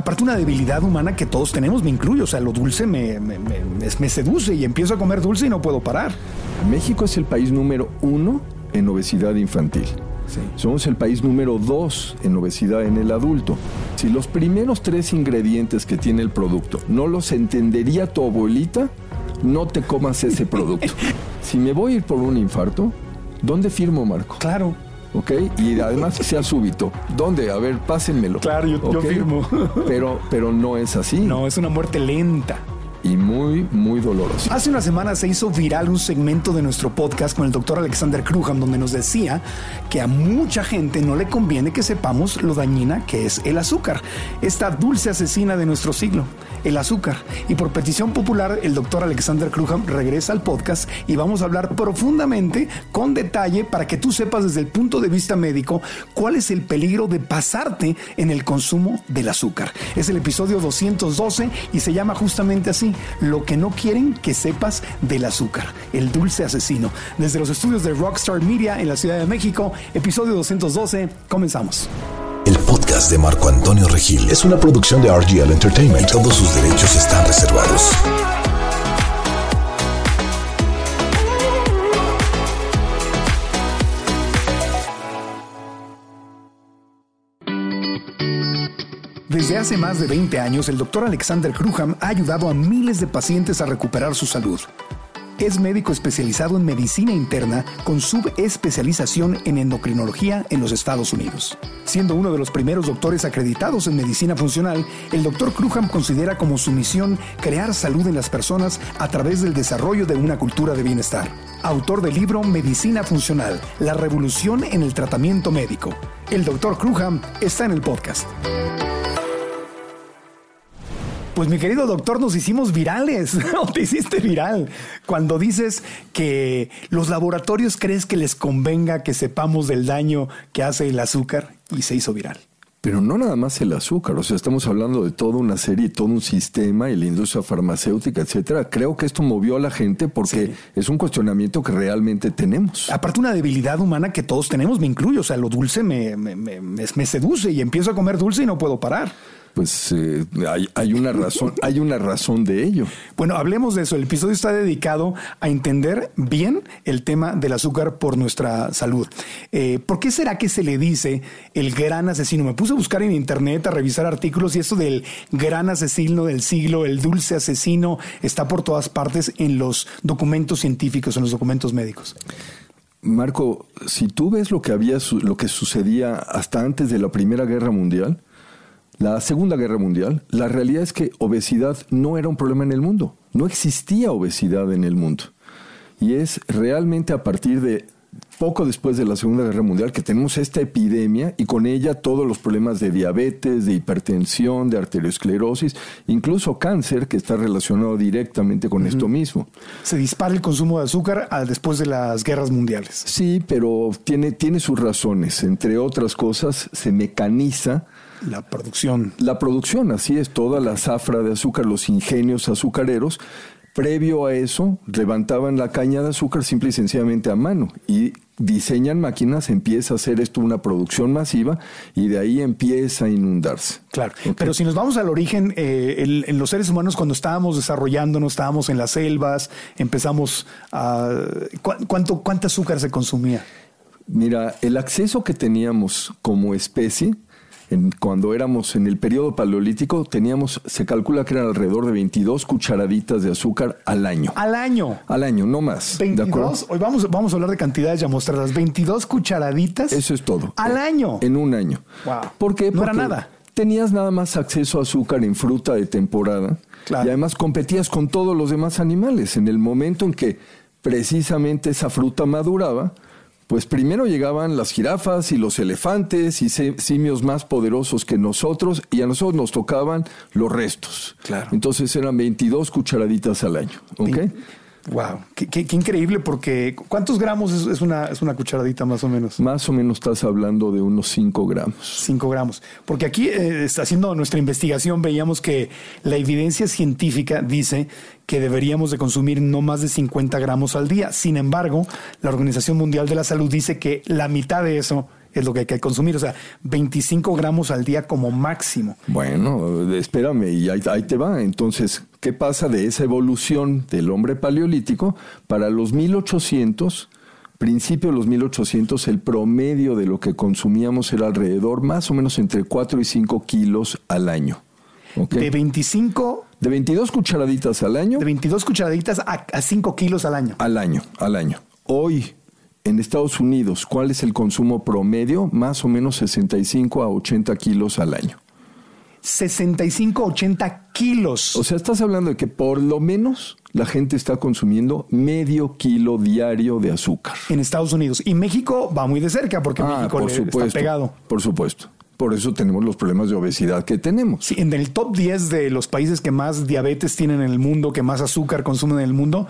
Aparte una debilidad humana que todos tenemos, me incluyo, o sea, lo dulce me, me, seduce y empiezo a comer dulce y no puedo parar. México es el país número uno en obesidad infantil. Somos el país número dos en obesidad en el adulto. Si los primeros tres ingredientes que tiene el producto no los entendería tu abuelita, no te comas ese producto. si me voy a ir por un infarto, ¿dónde firmo, Marco? Claro. ¿Ok? Y además sea súbito. ¿Dónde? A ver, pásenmelo. Claro, yo, yo firmo. pero, pero no es así. No, es una muerte lenta y muy, muy doloroso. Hace una semana se hizo viral un segmento de nuestro podcast con el doctor Alexander Kruham donde nos decía que a mucha gente no le conviene que sepamos lo dañina que es el azúcar, esta dulce asesina de nuestro siglo, el azúcar. Y por petición popular, el doctor Alexander Kruham regresa al podcast y vamos a hablar profundamente, con detalle, para que tú sepas desde el punto de vista médico cuál es el peligro de pasarte en el consumo del azúcar. Es el episodio 212 y se llama justamente así lo que no quieren que sepas del azúcar, el dulce asesino. Desde los estudios de Rockstar Media en la Ciudad de México, episodio 212, comenzamos. El podcast de Marco Antonio Regil es una producción de RGL Entertainment todos sus derechos están reservados. Desde hace más de 20 años, el doctor Alexander Kruham ha ayudado a miles de pacientes a recuperar su salud. Es médico especializado en medicina interna con subespecialización en endocrinología en los Estados Unidos. Siendo uno de los primeros doctores acreditados en medicina funcional, el doctor Kruham considera como su misión crear salud en las personas a través del desarrollo de una cultura de bienestar. Autor del libro Medicina Funcional, la revolución en el tratamiento médico. El doctor Kruham está en el podcast. Pues mi querido doctor, nos hicimos virales, o te hiciste viral, cuando dices que los laboratorios crees que les convenga que sepamos del daño que hace el azúcar y se hizo viral. Pero no nada más el azúcar, o sea, estamos hablando de toda una serie, todo un sistema y la industria farmacéutica, etcétera. Creo que esto movió a la gente porque es un cuestionamiento que realmente tenemos. Aparte, una debilidad humana que todos tenemos, me incluyo, o sea, lo dulce me, me seduce y empiezo a comer dulce y no puedo parar pues eh, hay, una razón, hay una razón de ello. Bueno, hablemos de eso. El episodio está dedicado a entender bien el tema del azúcar por nuestra salud. Eh, ¿Por qué será que se le dice el gran asesino? Me puse a buscar en internet, a revisar artículos y esto del gran asesino del siglo, el dulce asesino, está por todas partes en los documentos científicos, en los documentos médicos. Marco, si tú ves lo que había, lo que sucedía hasta antes de la Primera Guerra Mundial, la Segunda Guerra Mundial, la realidad es que obesidad no era un problema en el mundo. No existía obesidad en el mundo. Y es realmente a partir de poco después de la Segunda Guerra Mundial que tenemos esta epidemia y con ella todos los problemas de diabetes, de hipertensión, de arteriosclerosis, incluso cáncer que está relacionado directamente con esto mismo. Se dispara el consumo de azúcar después de las guerras mundiales. Sí, pero tiene, tiene sus razones. Entre otras cosas, se mecaniza la producción. La producción, así es, toda la zafra de azúcar, los ingenios azucareros. Previo a eso, levantaban la caña de azúcar simple y sencillamente a mano y diseñan máquinas, empieza a hacer esto una producción masiva y de ahí empieza a inundarse. Claro, pero si nos vamos al origen, eh, en los seres humanos cuando estábamos desarrollándonos, estábamos en las selvas, empezamos a... ¿Cuánto, ¿Cuánto azúcar se consumía? Mira, el acceso que teníamos como especie cuando éramos en el periodo paleolítico, teníamos, se calcula que eran alrededor de 22 cucharaditas de azúcar al año. Al año. Al año, no más. 22. Hoy vamos, vamos a hablar de cantidades ya mostradas. 22 cucharaditas. Eso es todo. Al año. En un año. Wow. ¿Por qué? No era nada. Tenías nada más acceso a azúcar en fruta de temporada. Claro. Y además competías con todos los demás animales. En el momento en que precisamente esa fruta maduraba, pues primero llegaban las jirafas y los elefantes y simios más poderosos que nosotros y a nosotros nos tocaban los restos. Claro. Entonces eran 22 cucharaditas al año. ¿Ok? Wow, qué, increíble porque ¿cuántos gramos es, una, es una cucharadita más o menos? Más o menos estás hablando de unos 5 gramos. 5 gramos. Porque aquí, eh, haciendo nuestra investigación, veíamos que la evidencia científica dice que deberíamos de consumir no más de 50 gramos al día. Sin embargo, la Organización Mundial de la Salud dice que la mitad de eso es lo que hay que consumir. O sea, 25 gramos al día como máximo. Bueno, espérame, y ahí, ahí, te va. Entonces, ¿qué pasa de esa evolución del hombre paleolítico? Para los 1800, principio de los 1800, el promedio de lo que consumíamos era alrededor más o menos entre 4 y 5 kilos al año. ¿Okay? De 25... De 22 cucharaditas al año. De 22 cucharaditas a, a 5 kilos al año. Al año, al año. Hoy, en Estados Unidos, ¿cuál es el consumo promedio? Más o menos 65 a 80 kilos al año. 65 a 80 kilos. O sea, estás hablando de que por lo menos la gente está consumiendo medio kilo diario de azúcar. En Estados Unidos. Y México va muy de cerca porque ah, México por le supuesto, está pegado. Por supuesto. Por eso tenemos los problemas de obesidad que tenemos. Sí, en el top 10 de los países que más diabetes tienen en el mundo, que más azúcar consumen en el mundo,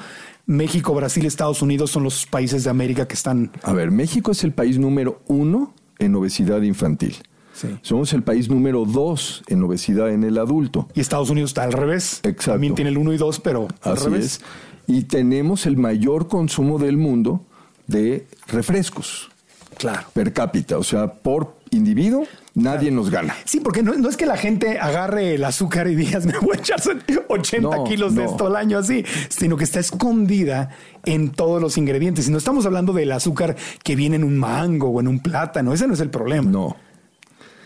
México, Brasil, Estados Unidos son los países de América que están... A ver, México es el país número uno en obesidad infantil. Sí. Somos el país número dos en obesidad en el adulto. Y Estados Unidos está al revés. Exacto. También tiene el 1 y 2, pero al Así revés. es. Y tenemos el mayor consumo del mundo de refrescos Claro. per cápita. O sea, por individuo, nadie nos gana. Sí, porque no, no, es que la gente agarre el azúcar y digas, me voy a echar 80 No, kilos de esto al año así, sino que está escondida en todos los ingredientes. Y no estamos hablando del azúcar que viene en un mango o en un plátano, ese no es el problema. No.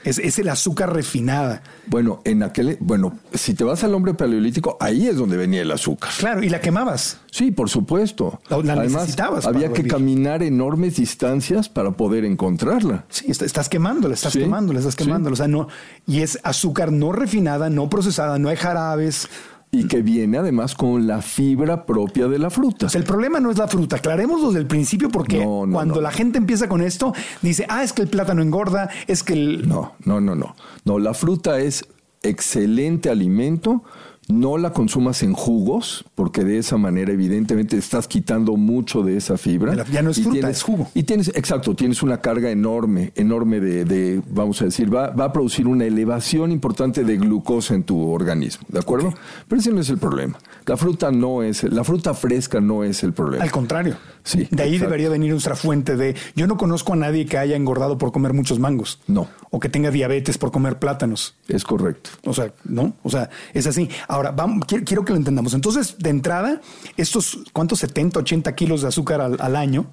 Es, es el azúcar refinada. Bueno, en aquel, bueno, si te vas al hombre paleolítico, ahí es donde venía el azúcar. Claro, y la quemabas. Sí, por supuesto. La- la Además, necesitabas había que vivir. caminar enormes distancias para poder encontrarla. Sí, est- estás quemándola, estás Sí, quemándola, estás sí. quemándola. O sea, no, y es azúcar no refinada, no procesada, no hay jarabes. Y que viene además con la fibra propia de la fruta. Sea, el problema no es la fruta, aclarémoslo desde el principio porque No, no, cuando no. la gente empieza con esto, dice, ah, es que el plátano engorda, es que el... No, no, no, no. No, la fruta es excelente alimento. No la consumas en jugos, porque de esa manera, evidentemente, estás quitando mucho de esa fibra. Ya no es Y fruta, tienes- es jugo. Y tienes, exacto, tienes una carga enorme, enorme de, de, vamos a decir, va, va a producir una elevación importante de glucosa en tu organismo, ¿de acuerdo? Pero ese no es el problema. La fruta no es, la fruta fresca no es el problema. Al contrario. Sí, De ahí exacto. debería venir nuestra fuente de... Yo no conozco a nadie que haya engordado por comer muchos mangos. No. O que tenga diabetes por comer plátanos. Es correcto. O sea, ¿no? O sea, es así. Ahora, vamos, quiero, quiero que lo entendamos. Entonces, de entrada, estos, ¿cuántos? 70, 80 kilos de azúcar al, al año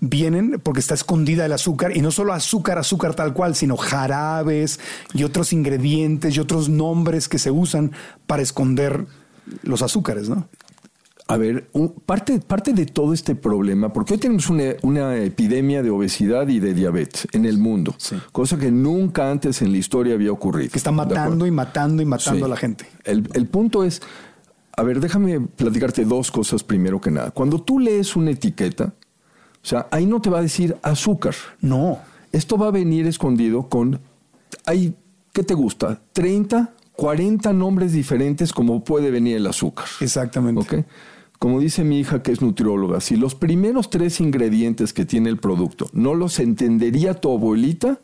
vienen porque está escondida el azúcar y no solo azúcar, azúcar tal cual, sino jarabes y otros ingredientes y otros nombres que se usan para esconder los azúcares, ¿no? A ver, un- parte, parte de todo este problema, porque hoy tenemos una, una epidemia de obesidad y de diabetes en el mundo, Sí. cosa que nunca antes en la historia había ocurrido. Que está ¿De matando y matando y matando Sí. a la gente. El, el punto es, a ver, déjame platicarte dos cosas primero que nada. Cuando tú lees una etiqueta, o sea, ahí no te va a decir azúcar. No. Esto va a venir escondido con, hay, ¿qué te gusta? 30, 40 nombres diferentes como puede venir el azúcar. Exactamente. Como dice mi hija que es nutrióloga, si los primeros tres ingredientes que tiene el producto no los entendería tu abuelita,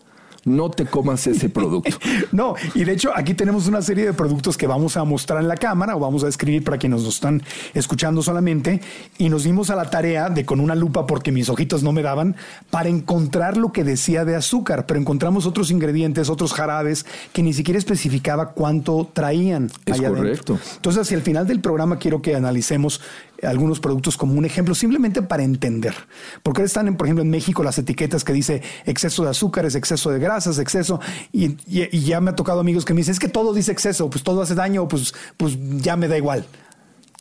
no te comas ese producto. No, y de hecho aquí tenemos una serie de productos que vamos a mostrar en la cámara o vamos a escribir para quienes nos están escuchando solamente y nos dimos a la tarea de con una lupa porque mis ojitos no me daban para encontrar lo que decía de azúcar, pero encontramos otros ingredientes, otros jarabes que ni siquiera especificaba cuánto traían. Es allá adentro. correcto. Entonces, hacia el final del programa quiero que analicemos algunos productos como un ejemplo, simplemente para entender. Porque están, en, por ejemplo, en México las etiquetas que dice exceso de azúcares, exceso de grasas, exceso, y, y- y ya me ha tocado amigos que me dicen, es que todo dice exceso, pues todo hace daño, pues, pues ya me da igual.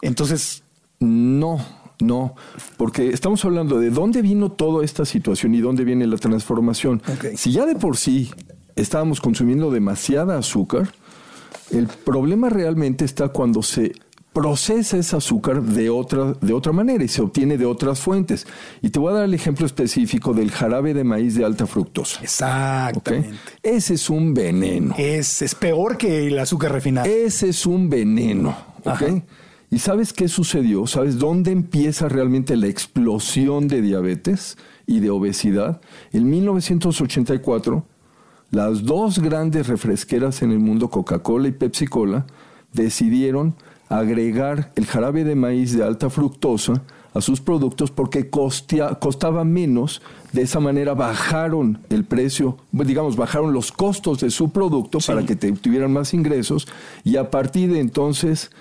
Entonces, No, no, porque estamos hablando de dónde vino toda esta situación y dónde viene la transformación. Si ya de por sí estábamos consumiendo demasiada azúcar, el problema realmente está cuando se procesa ese azúcar de otra, de otra manera y se obtiene de otras fuentes. Y te voy a dar el ejemplo específico del jarabe de maíz de alta fructosa. exactamente. Ese es un veneno. Es, es peor que el azúcar refinado. Ese es un veneno. ¿Y sabes qué sucedió? ¿Sabes dónde empieza realmente la explosión de diabetes y de obesidad? En 1984, las dos grandes refresqueras en el mundo, Coca-Cola y Pepsi-Cola, decidieron agregar el jarabe de maíz de alta fructosa a sus productos porque costaba menos. De esa manera bajaron el precio, digamos, bajaron los costos de su producto para que te, tuvieran más ingresos y a partir de entonces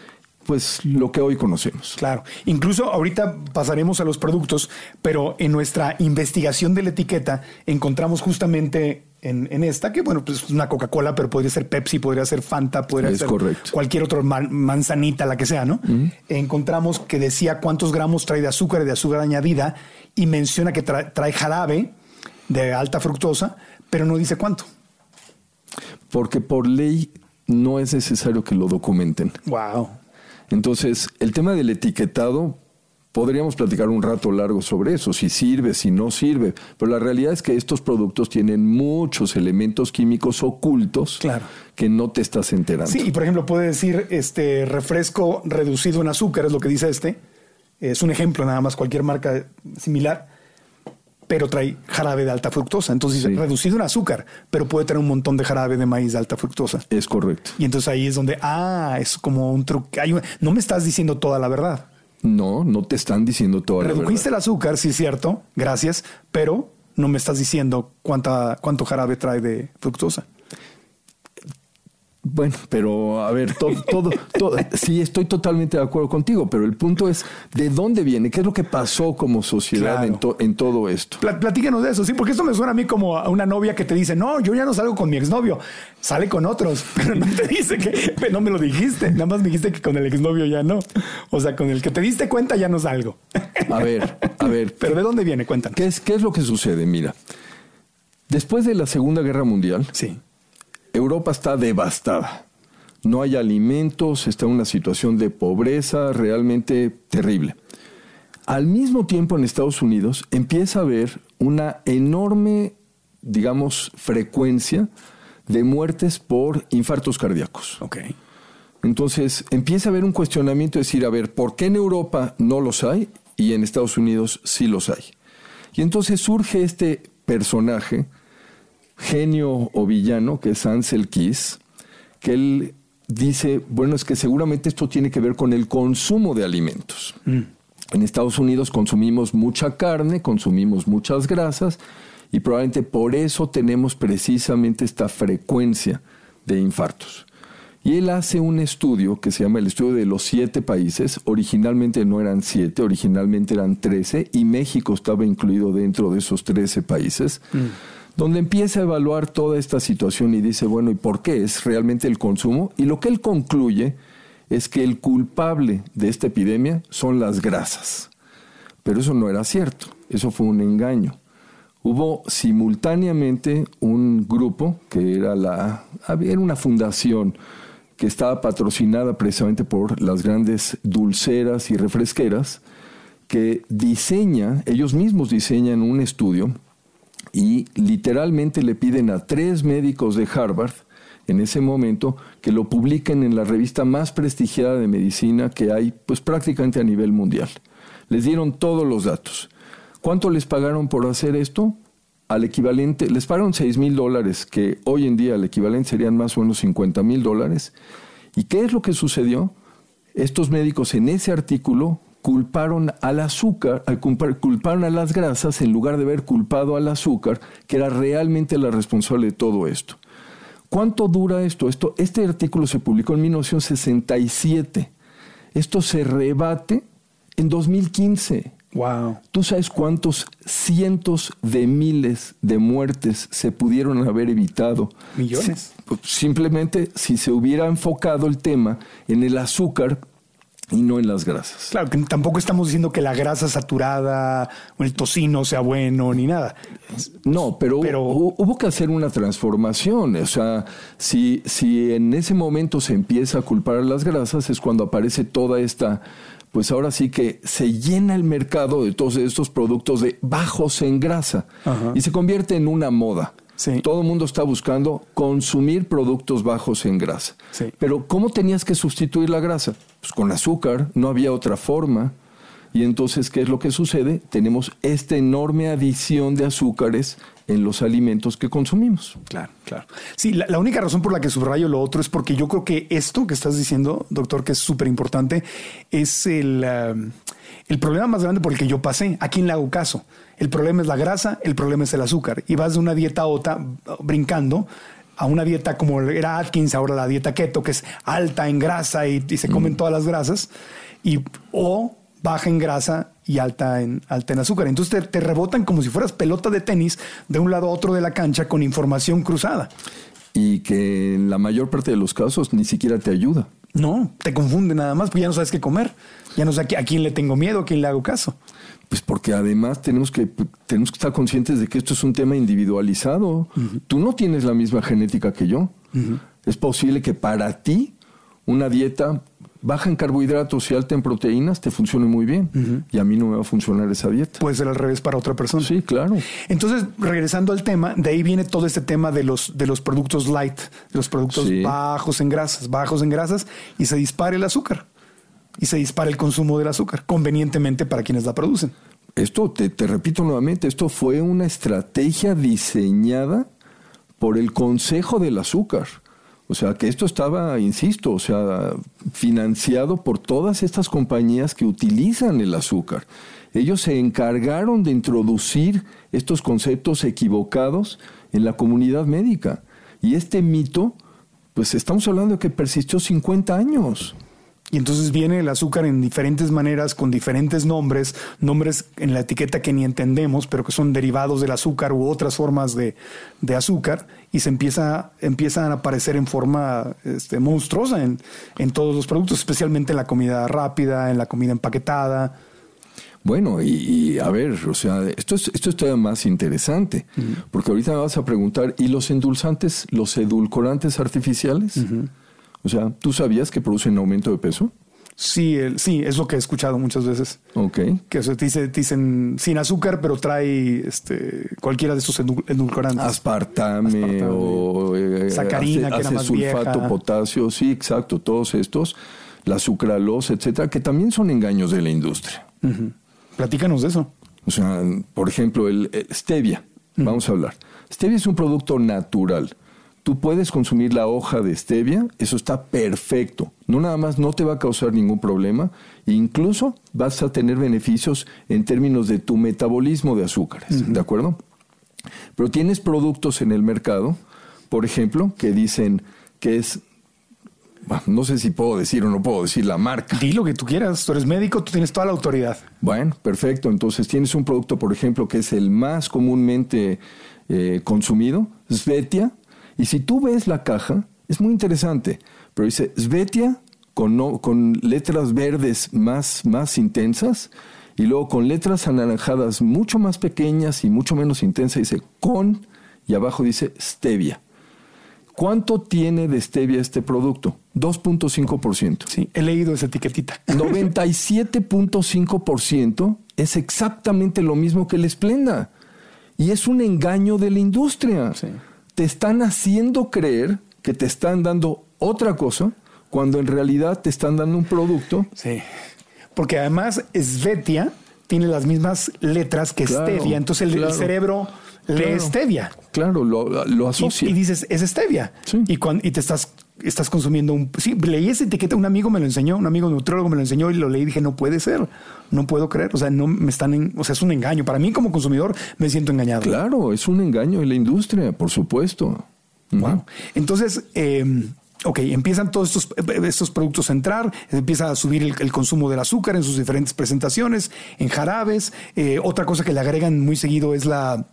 pues lo que hoy conocemos. Claro, incluso ahorita pasaremos a los productos, pero en nuestra investigación de la etiqueta encontramos justamente en, esta, que bueno, pues es una Coca-Cola, pero podría ser Pepsi, podría ser Fanta, podría ser cualquier otro manzanita, la que sea, ¿no? Encontramos que decía cuántos gramos trae de azúcar y de azúcar añadida y menciona que trae jarabe de alta fructosa, pero no dice cuánto. Porque por ley no es necesario que lo documenten. Wow. Entonces, el tema del etiquetado, podríamos platicar un rato largo sobre eso, si sirve, si no sirve, pero la realidad es que estos productos tienen muchos elementos químicos ocultos que no te estás enterando. Sí, y por ejemplo puede decir este refresco reducido en azúcar, es lo que dice este. Es un ejemplo nada más, cualquier marca similar pero trae jarabe de alta fructosa. Entonces dice, reducido en azúcar, pero puede tener un montón de jarabe de maíz de alta fructosa. Es correcto. Y entonces ahí es donde, ah, es como un truque. no me estás diciendo toda la verdad. No, no te están diciendo verdad. Redujiste el azúcar, sí es cierto, gracias, pero no me estás diciendo cuánta, cuánto jarabe trae de fructosa. Bueno, pero a ver, todo, todo, todo, sí, estoy totalmente de acuerdo contigo, pero el punto es de dónde viene, qué es lo que pasó como sociedad en, en, todo esto. platícanos de eso, sí, porque esto me suena a mí como a una novia que te dice, no, yo ya no salgo con mi exnovio, sale con otros, pero no te dice que, no me lo dijiste, nada más me dijiste que con el exnovio ya no. O sea, con el que te diste cuenta ya no salgo. A ver, a ver. Pero ¿de dónde viene? Cuéntanos. ¿Qué es, qué es lo que sucede? Mira, después de la Segunda Guerra Mundial, sí Europa está devastada. No hay alimentos, está en una situación de pobreza realmente terrible. Al mismo tiempo en Estados Unidos empieza a haber una enorme, digamos, frecuencia de muertes por infartos cardíacos. Okay. Entonces empieza a haber un cuestionamiento de decir, a ver, ¿por qué en Europa no los hay y en Estados Unidos sí los hay? Y entonces surge este personaje genio o villano, que es Ansel Keys, que él dice, bueno, es que seguramente esto tiene que ver con el consumo de alimentos. Mm. En Estados Unidos consumimos mucha carne, consumimos muchas grasas y probablemente por eso tenemos precisamente esta frecuencia de infartos. Y él hace un estudio que se llama el estudio de los siete países. Originalmente no eran siete, originalmente eran trece y México estaba incluido dentro de esos trece países. Mm donde empieza a evaluar toda esta situación y dice, bueno, ¿y por qué es realmente el consumo? Y lo que él concluye es que el culpable de esta epidemia son las grasas. Pero eso no era cierto, eso fue un engaño. Hubo simultáneamente un grupo que era la era una fundación que estaba patrocinada precisamente por las grandes dulceras y refresqueras que diseña, ellos mismos diseñan un estudio y literalmente le piden a tres médicos de Harvard en ese momento que lo publiquen en la revista más prestigiada de medicina que hay pues prácticamente a nivel mundial. Les dieron todos los datos. ¿Cuánto les pagaron por hacer esto? Al equivalente, les pagaron 6 mil dólares, que hoy en día el equivalente serían más o menos 50 mil dólares. ¿Y qué es lo que sucedió? Estos médicos en ese artículo culparon al azúcar, culparon a las grasas en lugar de haber culpado al azúcar, que era realmente la responsable de todo esto. ¿Cuánto dura esto? esto este artículo se publicó en 1967. Esto se rebate en 2015. Wow. ¿Tú sabes cuántos cientos de miles de muertes se pudieron haber evitado? Millones. Pues, simplemente si se hubiera enfocado el tema en el azúcar y no en las grasas. Claro, que tampoco estamos diciendo que la grasa saturada o el tocino sea bueno ni nada. No, pero, hubo que hacer una transformación. O sea, si, si en ese momento se empieza a culpar a las grasas es cuando aparece toda esta pues ahora sí que se llena el mercado de todos estos productos de bajos en grasa y se convierte en una moda. Todo el mundo está buscando consumir productos bajos en grasa. Pero ¿cómo tenías que sustituir la grasa? Pues con azúcar, no había otra forma. Y entonces, ¿qué es lo que sucede? Tenemos esta enorme adición de azúcares en los alimentos que consumimos. Claro, claro. Sí, la, la, única razón por la que subrayo lo otro es porque yo creo que esto que estás diciendo, doctor, que es súper importante, es el, uh, el problema más grande por el que yo pasé. ¿A quién le hago caso? El problema es la grasa, el problema es el azúcar. Y vas de una dieta a otra brincando a una dieta como era Atkins, ahora la dieta keto, que es alta en grasa y, y se comen mm. todas las grasas, y, o baja en grasa y alta en, alta en azúcar. Entonces te, te, rebotan como si fueras pelota de tenis de un lado a otro de la cancha con información cruzada. Y que en la mayor parte de los casos ni siquiera te ayuda. No, te confunde nada más, porque ya no sabes qué comer. Ya no sé a quién le tengo miedo, a quién le hago caso. Pues porque además tenemos que, tenemos que estar conscientes de que esto es un tema individualizado. Uh -huh. Tú no tienes la misma genética que yo. Uh -huh. Es posible que para ti una dieta baja en carbohidratos y alta en proteínas te funcione muy bien. Uh -huh. Y a mí no me va a funcionar esa dieta. Puede ser al revés para otra persona. Sí, claro. Entonces, regresando al tema, de ahí viene todo este tema de los, de los productos light, de los productos sí. bajos en grasas, bajos en grasas, y se dispara el azúcar. Y se dispara el consumo del azúcar, convenientemente para quienes la producen. Esto, te, te repito nuevamente, esto fue una estrategia diseñada por el Consejo del Azúcar. O sea, que esto estaba, insisto, o sea, financiado por todas estas compañías que utilizan el azúcar. Ellos se encargaron de introducir estos conceptos equivocados en la comunidad médica. Y este mito, pues estamos hablando de que persistió 50 años. Y entonces viene el azúcar en diferentes maneras, con diferentes nombres, nombres en la etiqueta que ni entendemos, pero que son derivados del azúcar u otras formas de, de azúcar, y se empieza, empiezan a aparecer en forma este, monstruosa en, en todos los productos, especialmente en la comida rápida, en la comida empaquetada. Bueno, y, y, a ver, o sea, esto es, esto es todavía más interesante, uh -huh. porque ahorita me vas a preguntar, ¿y los endulzantes, los edulcorantes artificiales? Uh -huh. O sea, ¿tú sabías que producen aumento de peso? Sí, el, sí, es lo que he escuchado muchas veces. Ok. Que se te, dice, dicen sin azúcar, pero trae este, cualquiera de estos edulcorantes. Aspartame, Aspartame o eh, sacarina, hace, que era más sulfato, vieja. potasio, sí, exacto, todos estos, la sucralosa, etcétera, que también son engaños de la industria. Uh -huh. Platícanos de eso. O sea, por ejemplo, el, el stevia, uh -huh. vamos a hablar. Stevia es un producto natural tú puedes consumir la hoja de stevia, eso está perfecto. No nada más no te va a causar ningún problema, incluso vas a tener beneficios en términos de tu metabolismo de azúcares, uh -huh. ¿de acuerdo? Pero tienes productos en el mercado, por ejemplo, que dicen que es no sé si puedo decir o no puedo decir la marca. Di lo que tú quieras, tú eres médico, tú tienes toda la autoridad. Bueno, perfecto. Entonces tienes un producto, por ejemplo, que es el más comúnmente eh, consumido, Svetia, y si tú ves la caja, es muy interesante, pero dice Svetia con, no, con letras verdes más, más intensas y luego con letras anaranjadas mucho más pequeñas y mucho menos intensas dice con y abajo dice stevia. ¿Cuánto tiene de stevia este producto? 2.5%. Sí, he leído esa etiquetita. 97.5% es exactamente lo mismo que el Esplenda. Y es un engaño de la industria. Sí te están haciendo creer que te están dando otra cosa cuando en realidad te están dando un producto. Sí. Porque además Svetia tiene las mismas letras que claro, stevia, entonces el, claro, cerebro lee claro, stevia. Claro, lo, lo asocia. Y, y, dices, es stevia. Sí. Y, cuando, y te estás estás consumiendo un... Sí, leí esa etiqueta, un amigo me lo enseñó, un amigo nutriólogo me lo enseñó y lo leí y dije, no puede ser, no puedo creer, o sea, no me están, en, o sea, es un engaño. Para mí como consumidor me siento engañado. Claro, es un engaño en la industria, por supuesto. Wow. Entonces, eh, Ok, empiezan todos estos, estos, productos a entrar, empieza a subir el, el, consumo del azúcar en sus diferentes presentaciones, en jarabes. Eh, otra cosa que le agregan muy seguido es la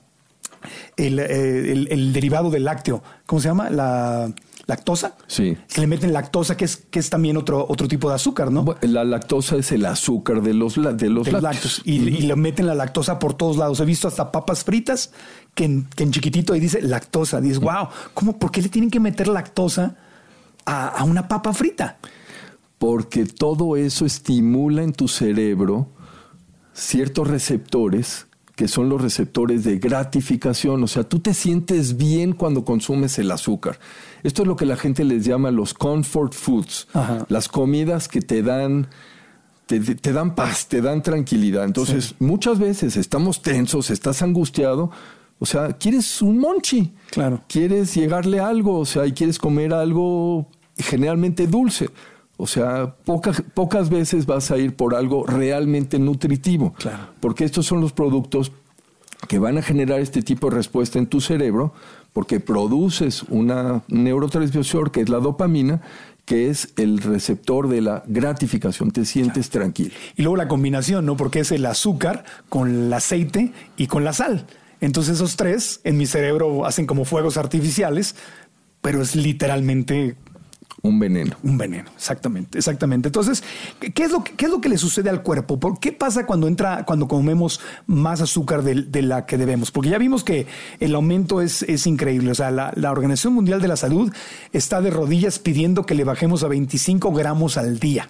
el, eh, el, el derivado del lácteo. ¿Cómo se llama? La lactosa. Sí. Que le meten lactosa, que es, que es también otro, otro tipo de azúcar, ¿no? La lactosa es el azúcar de los, de los de lácteos. lácteos. Y, uh -huh. y, le meten la lactosa por todos lados. He visto hasta papas fritas que en, que en chiquitito ahí dice lactosa. Dices, wow, ¿cómo, ¿por qué le tienen que meter lactosa a, a una papa frita? Porque todo eso estimula en tu cerebro ciertos receptores que son los receptores de gratificación. O sea, tú te sientes bien cuando consumes el azúcar. Esto es lo que la gente les llama los comfort foods, Ajá. las comidas que te dan te, te dan paz, te dan tranquilidad. Entonces, muchas veces estamos tensos, estás angustiado. O sea, quieres un monchi. Claro. Quieres llegarle algo, o sea, y quieres comer algo generalmente dulce. O sea, pocas, pocas veces vas a ir por algo realmente nutritivo. Claro. Porque estos son los productos que van a generar este tipo de respuesta en tu cerebro, porque produces una un neurotransmisor que es la dopamina, que es el receptor de la gratificación, te sientes tranquilo. Y luego la combinación, ¿no? Porque es el azúcar con el aceite y con la sal. Entonces esos tres en mi cerebro hacen como fuegos artificiales, pero es literalmente Un veneno. un veneno, exactamente, exactamente. Entonces, ¿qué es lo que, qué es lo que le sucede al cuerpo? ¿Por qué pasa cuando entra, cuando comemos más azúcar de, de la que debemos? Porque ya vimos que el aumento es, es increíble. O sea, la, la Organización Mundial de la Salud está de rodillas pidiendo que le bajemos a 25 gramos al día.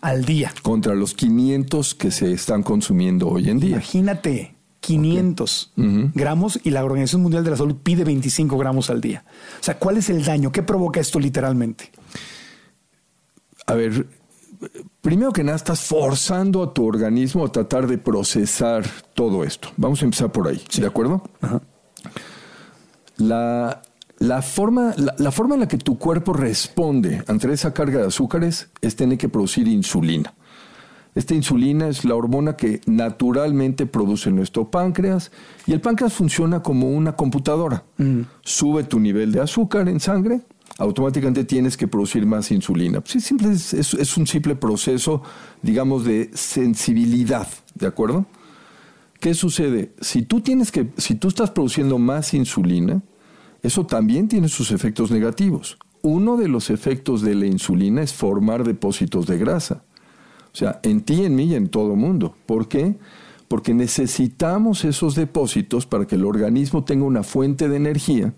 Al día. Contra los 500 que se están consumiendo hoy en día. Imagínate, 500 gramos y la Organización Mundial de la Salud pide 25 gramos al día. O sea, ¿cuál es el daño? ¿Qué provoca esto literalmente? A ver, primero que nada, estás forzando a tu organismo a tratar de procesar todo esto. Vamos a empezar por ahí, ¿de acuerdo? La, la forma, la, la forma en la que tu cuerpo responde ante esa carga de azúcares es tener que producir insulina. Esta insulina es la hormona que naturalmente produce nuestro páncreas y el páncreas funciona como una computadora. Sube tu nivel de azúcar en sangre, automáticamente tienes que producir más insulina. Simple es, es- es un simple proceso, digamos, de sensibilidad, ¿de acuerdo? ¿Qué sucede? Si tú tienes que, si tú estás produciendo más insulina, eso también tiene sus efectos negativos. Uno de los efectos de la insulina es formar depósitos de grasa. O sea, en ti, en mí y en todo mundo. ¿Por qué? Porque necesitamos esos depósitos para que el organismo tenga una fuente de energía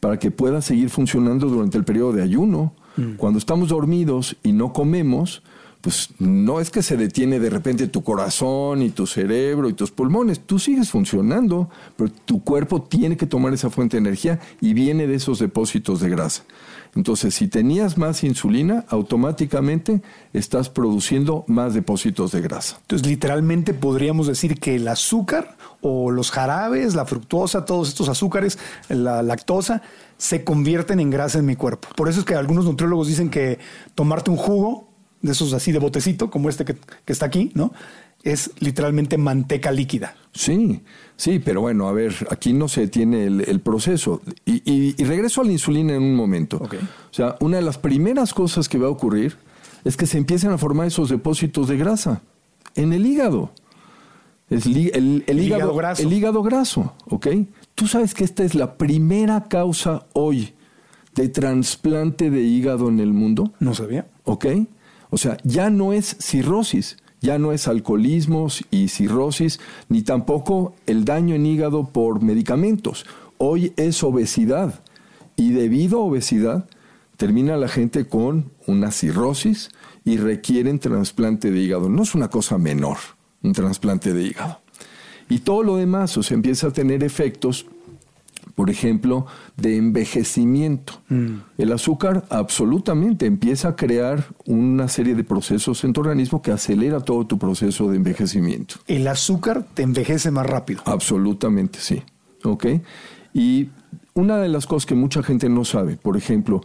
para que pueda seguir funcionando durante el periodo de ayuno. Cuando estamos dormidos y no comemos, pues no es que se detiene de repente tu corazón y tu cerebro y tus pulmones, tú sigues funcionando, pero tu cuerpo tiene que tomar esa fuente de energía y viene de esos depósitos de grasa. Entonces, si tenías más insulina, automáticamente estás produciendo más depósitos de grasa. Entonces, literalmente podríamos decir que el azúcar o los jarabes, la fructosa, todos estos azúcares, la lactosa, se convierten en grasa en mi cuerpo. Por eso es que algunos nutriólogos dicen que tomarte un jugo de esos así de botecito, como este que, que está aquí, ¿no? Es literalmente manteca líquida. Sí, sí, pero bueno, a ver, aquí no se detiene el, el proceso. Y, y- y regreso a la insulina en un momento. O sea, una de las primeras cosas que va a ocurrir es que se empiezan a formar esos depósitos de grasa en el hígado. Es li- el, el El hígado, hígado graso. El hígado graso, ¿ok? Tú sabes que esta es la primera causa hoy de trasplante de hígado en el mundo. No sabía. ¿Ok? O sea, ya no es cirrosis, ya no es alcoholismo y cirrosis, ni tampoco el daño en hígado por medicamentos. Hoy es obesidad. Y debido a obesidad, termina la gente con una cirrosis y requieren trasplante de hígado. No es una cosa menor, un trasplante de hígado. Y todo lo demás, o sea, empieza a tener efectos por ejemplo, de envejecimiento. El azúcar absolutamente empieza a crear una serie de procesos en tu organismo que acelera todo tu proceso de envejecimiento. El azúcar te envejece más rápido. Absolutamente, sí. ¿Ok? Y una de las cosas que mucha gente no sabe, por ejemplo,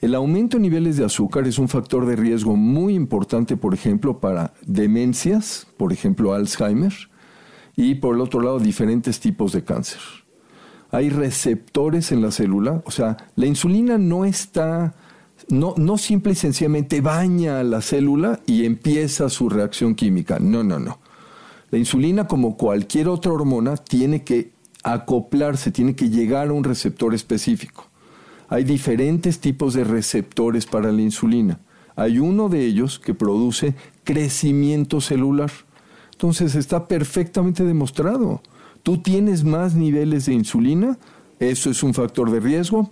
el aumento en niveles de azúcar es un factor de riesgo muy importante, por ejemplo, para demencias, por ejemplo, Alzheimer, y por el otro lado, diferentes tipos de cáncer hay receptores en la célula, o sea, la insulina no está, no, no simple y sencillamente baña a la célula y empieza su reacción química, no, no, no. La insulina, como cualquier otra hormona, tiene que acoplarse, tiene que llegar a un receptor específico. Hay diferentes tipos de receptores para la insulina. Hay uno de ellos que produce crecimiento celular. Entonces está perfectamente demostrado tú tienes más niveles de insulina, eso es un factor de riesgo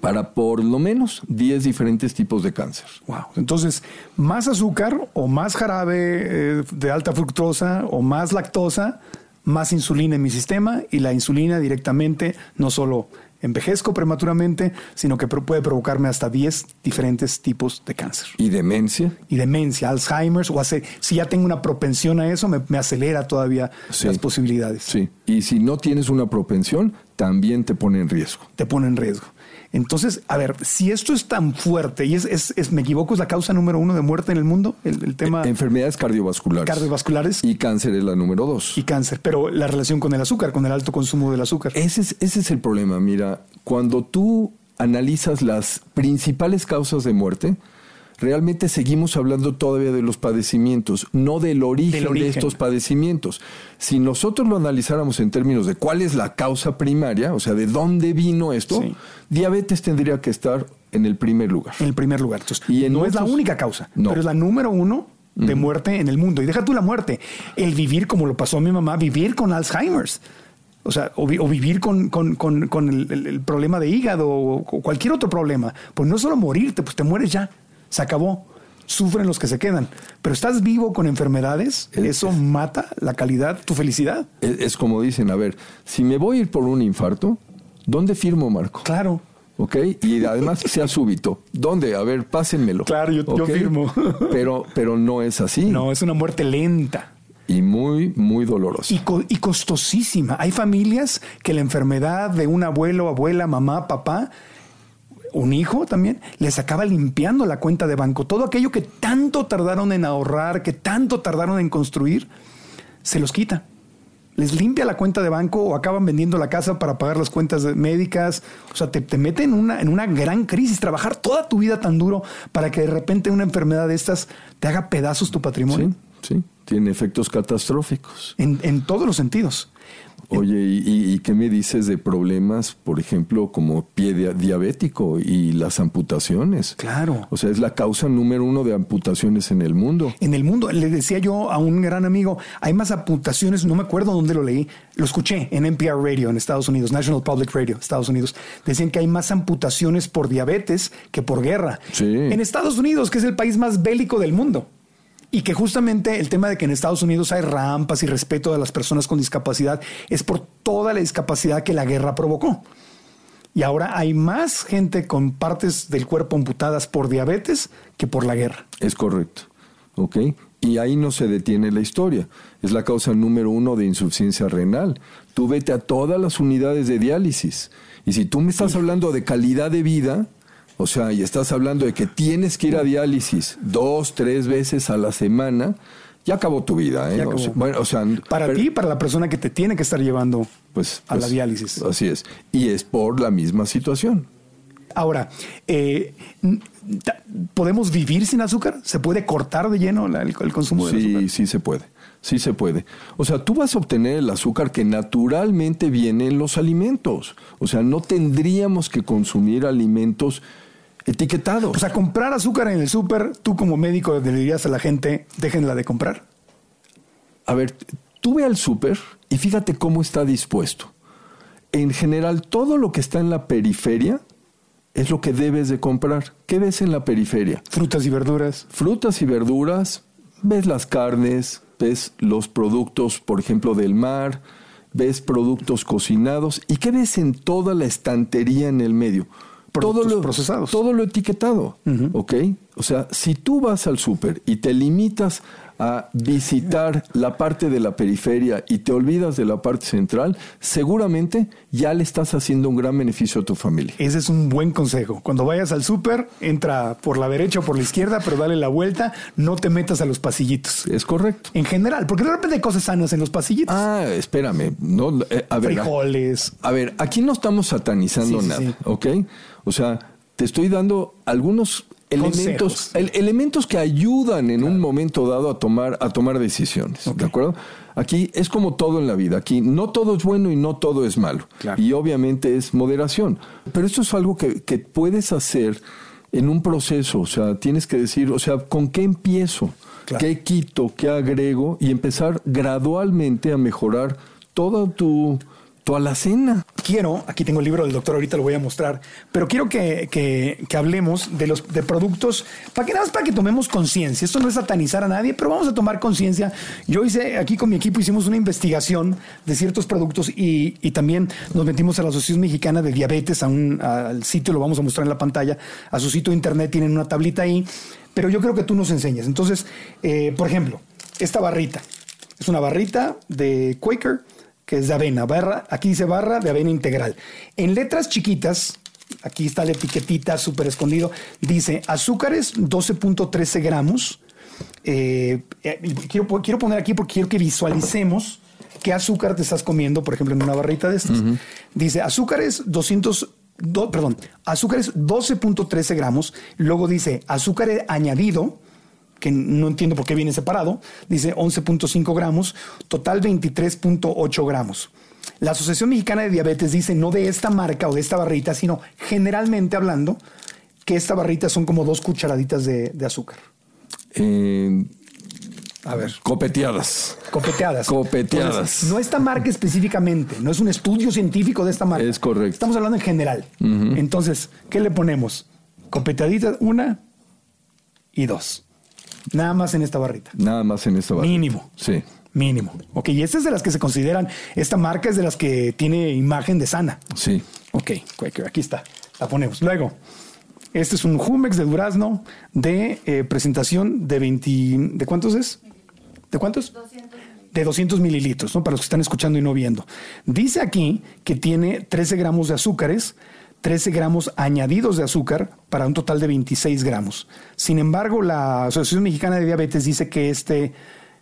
para por lo menos 10 diferentes tipos de cáncer. Wow. Entonces, más azúcar o más jarabe eh, de alta fructosa o más lactosa, más insulina en mi sistema y la insulina directamente no solo envejezco prematuramente, sino que puede provocarme hasta 10 diferentes tipos de cáncer. ¿Y demencia? Y demencia, Alzheimer's, o hace, si ya tengo una propensión a eso, me, acelera todavía las posibilidades. Sí, y si no tienes una propensión, también te pone en riesgo. Te pone en riesgo. Entonces, a ver, si esto es tan fuerte y es, es, me equivoco, es la causa número uno de muerte en el mundo, el, tema... E, enfermedades cardiovasculares. Cardiovasculares. Y cáncer es la número dos. Y cáncer, pero la relación con el azúcar, con el alto consumo del azúcar. Ese es, ese es el problema, mira, cuando tú analizas las principales causas de muerte, realmente seguimos hablando todavía de los padecimientos, no del origen, de estos padecimientos. Si nosotros lo analizáramos en términos de cuál es la causa primaria, o sea, de dónde vino esto, diabetes tendría que estar en el primer lugar. En el primer lugar. y no es la única causa, pero es la número uno de muerte en el mundo. Y deja tú la muerte, el vivir como lo pasó a mi mamá, vivir con Alzheimer's. O sea, o, vivir con, el, problema de hígado o, cualquier otro problema. Pues no solo morirte, pues te mueres ya se acabó. Sufren los que se quedan. Pero estás vivo con enfermedades, eso mata la calidad, tu felicidad. Es, como dicen, a ver, si me voy a ir por un infarto, ¿dónde firmo, Marco? Claro. ¿ok? Y además que sea súbito. ¿Dónde? A ver, pásenmelo. Claro, yo, firmo. Pero, pero no es así. No, es una muerte lenta. Y muy, muy dolorosa. Y, y, costosísima. Hay familias que la enfermedad de un abuelo, abuela, mamá, papá un hijo también, les acaba limpiando la cuenta de banco. Todo aquello que tanto tardaron en ahorrar, que tanto tardaron en construir, se los quita. Les limpia la cuenta de banco o acaban vendiendo la casa para pagar las cuentas médicas. O sea, te, te mete en una, en una gran crisis. Trabajar toda tu vida tan duro para que de repente una enfermedad de estas te haga pedazos tu patrimonio. Sí, sí. Tiene efectos catastróficos. En, en todos los sentidos. Oye, ¿y, qué me dices de problemas, por ejemplo, como pie diabético y las amputaciones? Claro. O sea, es la causa número uno de amputaciones en el mundo. En el mundo. Le decía yo a un gran amigo, hay más amputaciones, no me acuerdo dónde lo leí, lo escuché en NPR Radio en Estados Unidos, National Public Radio, Estados Unidos. Decían que hay más amputaciones por diabetes que por guerra. Sí. En Estados Unidos, que es el país más bélico del mundo. Y que justamente el tema de que en Estados Unidos hay rampas y respeto a las personas con discapacidad es por toda la discapacidad que la guerra provocó. Y ahora hay más gente con partes del cuerpo amputadas por diabetes que por la guerra. Es correcto. ¿Ok? Y ahí no se detiene la historia. Es la causa número uno de insuficiencia renal. Tú vete a todas las unidades de diálisis. Y si tú me estás hablando de calidad de vida, o sea, y estás hablando de que tienes que ir a diálisis dos, tres veces a la semana, ya acabó tu vida. ¿eh? bueno, o sea, para ti, para la persona que te tiene que estar llevando pues, a la pues, diálisis. Así es. Y es por la misma situación. Ahora, eh, ¿podemos vivir sin azúcar? ¿Se puede cortar de lleno el, consumo de azúcar? Sí, sí se puede. Sí se puede. O sea, tú vas a obtener el azúcar que naturalmente viene en los alimentos. O sea, no tendríamos que consumir alimentos etiquetado. O sea, comprar azúcar en el súper, tú como médico le dirías a la gente, déjenla de comprar. A ver, tú ve al súper y fíjate cómo está dispuesto. En general, todo lo que está en la periferia es lo que debes de comprar. ¿Qué ves en la periferia? Frutas y verduras. Frutas y verduras, ves las carnes, ves los productos, por ejemplo, del mar, ves productos cocinados. ¿Y qué ves en toda la estantería en el medio? Todo lo, procesados. Todo lo etiquetado, ¿ok? O sea, si tú vas al súper y te limitas a visitar la parte de la periferia y te olvidas de la parte central, seguramente ya le estás haciendo un gran beneficio a tu familia. Ese es un buen consejo. Cuando vayas al súper, entra por la derecha o por la izquierda, pero dale la vuelta, no te metas a los pasillitos. Es correcto. En general, porque de repente hay cosas sanas en los pasillitos. Ah, espérame. No, eh, a ver, Frijoles. A, ver, aquí no estamos satanizando nada, ¿ok? O sea, te estoy dando algunos elementos, elementos que ayudan en un momento dado a tomar, a tomar decisiones. ¿De acuerdo? Aquí es como todo en la vida. Aquí no todo es bueno y no todo es malo. Y obviamente es moderación. Pero esto es algo que, que, puedes hacer en un proceso. O sea, tienes que decir, o sea, ¿con qué empiezo? ¿Qué quito? ¿Qué agrego? Y empezar gradualmente a mejorar toda tu, tu alacena. quiero, aquí tengo el libro del doctor, ahorita lo voy a mostrar, pero quiero que, que- que hablemos de los de productos, para que nada más para que tomemos conciencia. Esto no es satanizar a nadie, pero vamos a tomar conciencia. Yo hice, aquí con mi equipo hicimos una investigación de ciertos productos y, y también nos metimos a la Asociación Mexicana de Diabetes, a un, al sitio, lo vamos a mostrar en la pantalla, a su sitio de internet, tienen una tablita ahí, pero yo creo que tú nos enseñas. Entonces, eh, por ejemplo, esta barrita, es una barrita de Quaker que es de avena. Barra, aquí dice barra de avena integral. En letras chiquitas, aquí está la etiquetita súper escondido, dice azúcares 12.13 gramos. Eh, eh, quiero, quiero poner aquí porque quiero que visualicemos qué azúcar te estás comiendo, por ejemplo, en una barrita de estas. Dice azúcares 200, do- perdón, azúcares 12.13 gramos. Luego dice azúcar añadido, que no entiendo por qué viene separado, dice 11.5 gramos, total 23.8 gramos. La Asociación Mexicana de Diabetes dice no de esta marca o de esta barrita, sino generalmente hablando que esta barrita son como dos cucharaditas de, de azúcar. Eh, A ver. copeteadas. Copeteadas. Copeteadas. Entonces, no esta marca específicamente, no es un estudio científico de esta marca. Es correcto. Estamos hablando en general. Entonces, ¿qué le ponemos? Copeteaditas, una y dos. Nada más en esta barrita. Nada más en esta barra. Mínimo. Sí. Mínimo. Ok, y esta es de las que se consideran, esta marca es de las que tiene imagen de sana. Sí. Ok, Quaker, aquí está. La ponemos. Luego, este es un Jumex de durazno de eh, presentación de 20. ¿De cuántos es? ¿De cuántos? De 200 mililitros, ¿no? Para los que están escuchando y no viendo. Dice aquí que tiene 13 gramos de azúcares, 13 gramos añadidos de azúcar para un total de 26 gramos. Sin embargo, la Asociación Mexicana de Diabetes dice que este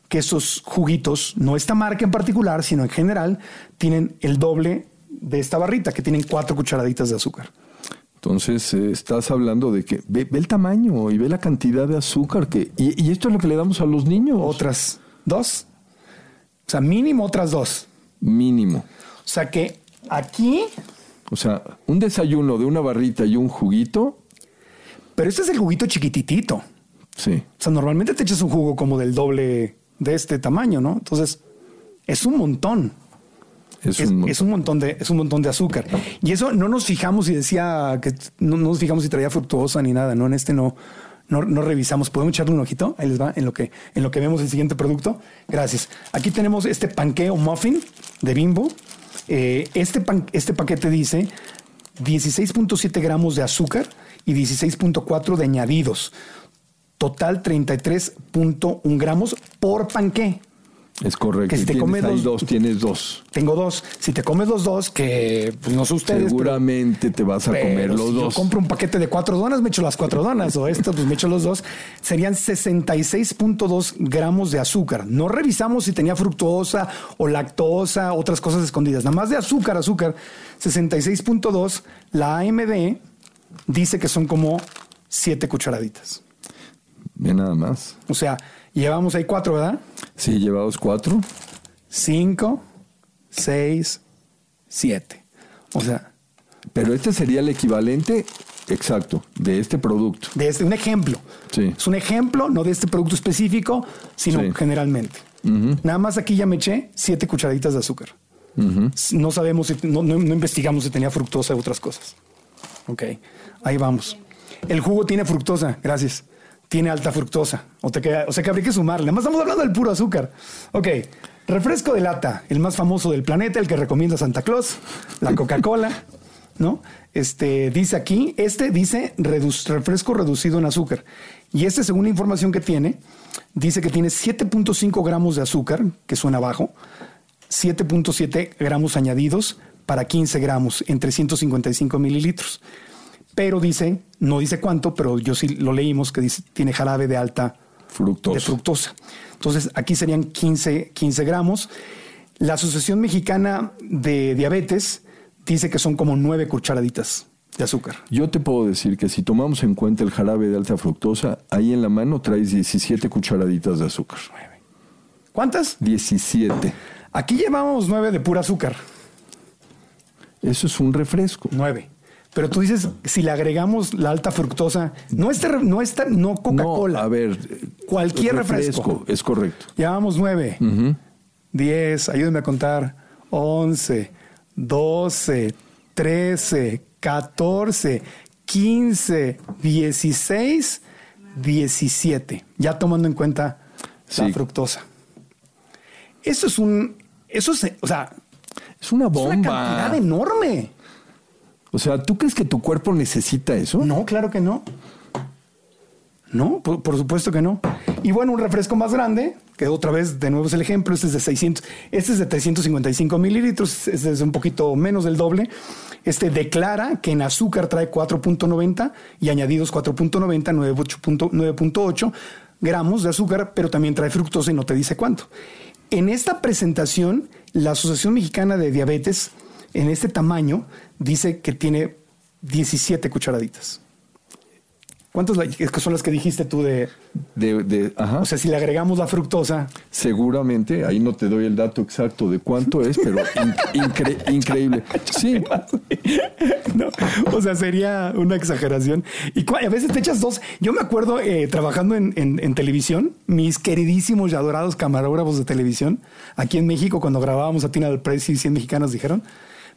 que estos juguitos, no esta marca en particular, sino en general, tienen el doble de esta barrita, que tienen cuatro cucharaditas de azúcar. Entonces eh, estás hablando de que ve, ve el tamaño y ve la cantidad de azúcar que y, y esto es lo que le damos a los niños. Otras dos. O sea, mínimo otras dos. mínimo. O sea que aquí, O sea, un desayuno de una barrita y un juguito, pero este es el juguito chiquititito. sí. O sea, normalmente te echas un jugo como del doble de este tamaño, ¿no? Entonces, es un montón. Es, Es, un, es un montón de, es un montón de azúcar. Y eso no nos fijamos y decía que no, no nos fijamos si traía fructosa ni nada, ¿no? En este no, no, no revisamos. ¿Podemos echarle un ojito? Ahí les va, en lo que, en lo que vemos el siguiente producto. Gracias. Aquí tenemos este panqueo muffin de Bimbo. Eh, este, este paquete dice 16.7 gramos de azúcar y 16.4 de añadidos. Total 33.1 gramos por panqué. Es correcto. que si te tienes comes ahí dos- tienes dos. Tengo dos. Si te comes los dos, que pues no sé ustedes, pero- Seguramente te vas a comer los si dos. Yo compro un paquete de cuatro donas, me echo las cuatro donas, o esto, pues me echo los dos. Serían 66.2 gramos de azúcar. No revisamos si tenía fructosa o lactosa, otras cosas escondidas. Nada más de azúcar, azúcar. 66.2. La AMD dice que son como siete cucharaditas. Ve nada más. O sea, llevamos ahí cuatro, ¿verdad? Sí, llevados cuatro. Cinco, seis, siete. O sea, Pero este sería el equivalente exacto de este producto. de este, un ejemplo. Sí. Es un ejemplo, no de este producto específico, sino Sí. generalmente. Nada más aquí ya me eché siete cucharaditas de azúcar. No sabemos, si, no, no- no investigamos si tenía fructosa u otras cosas. Ok, ahí vamos. El jugo tiene fructosa, gracias. Tiene alta fructosa. O, te queda- o sea que habría que sumarle. Nada más estamos hablando del puro azúcar. Ok, refresco de lata, el más famoso del planeta, el que recomienda Santa Claus, la Coca-Cola, ¿no? Este dice aquí, este dice refresco reducido en azúcar. Y este, según la información que tiene, dice que tiene 7.5 gramos de azúcar, que suena bajo, 7.7 gramos añadidos para 15 gramos en 355 mililitros. Pero dice, no dice cuánto, pero yo sí lo leímos que dice, tiene jarabe de alta Fructosa. de fructosa. Entonces, aquí serían 15, 15 gramos. La Asociación Mexicana de Diabetes dice que son como 9 cucharaditas de azúcar. Yo te puedo decir que si tomamos en cuenta el jarabe de alta fructosa, ahí en la mano traes 17 cucharaditas de azúcar. ¿Cuántas? 17. Aquí llevamos 9 de pura azúcar. Eso es un refresco. 9. Pero tú dices, si le agregamos la alta fructosa, no re- no esta, no Coca-Cola. No, a ver. Cualquier refresco. Es correcto. Llevamos 9, 10, ayúdenme a contar, 11, 12, 13, 14, 15, 16, 17. Ya tomando en cuenta la fructosa. Eso es un. Eso es. O sea, Es una es bomba. una cantidad enorme. O sea, ¿tú crees que tu cuerpo necesita eso? No, claro que no. No, por, supuesto que no. Y bueno, un refresco más grande, que otra vez, de nuevo es el ejemplo, este es de 600, este es de 355 mililitros, este es un poquito menos del doble. Este declara que en azúcar trae 4.90 y añadidos 4.90, 9.8 9.8 gramos de azúcar, pero también trae fructosa y no te dice cuánto. En esta presentación, la Asociación Mexicana de Diabetes, en este tamaño, dice que tiene 17 cucharaditas. ¿Cuántas son las que dijiste tú de... De, de- ajá. O sea, si le agregamos la fructosa, Seguramente, ahí no te doy el dato exacto de cuánto es, pero in- incre- increíble. Sí, no, o sea, sería una exageración. Y a veces te echas dos. Yo me acuerdo eh, trabajando en, en- en televisión, mis queridísimos y adorados camarógrafos de televisión, aquí en México, cuando grabábamos a Tina del Press y 100 mexicanos dijeron,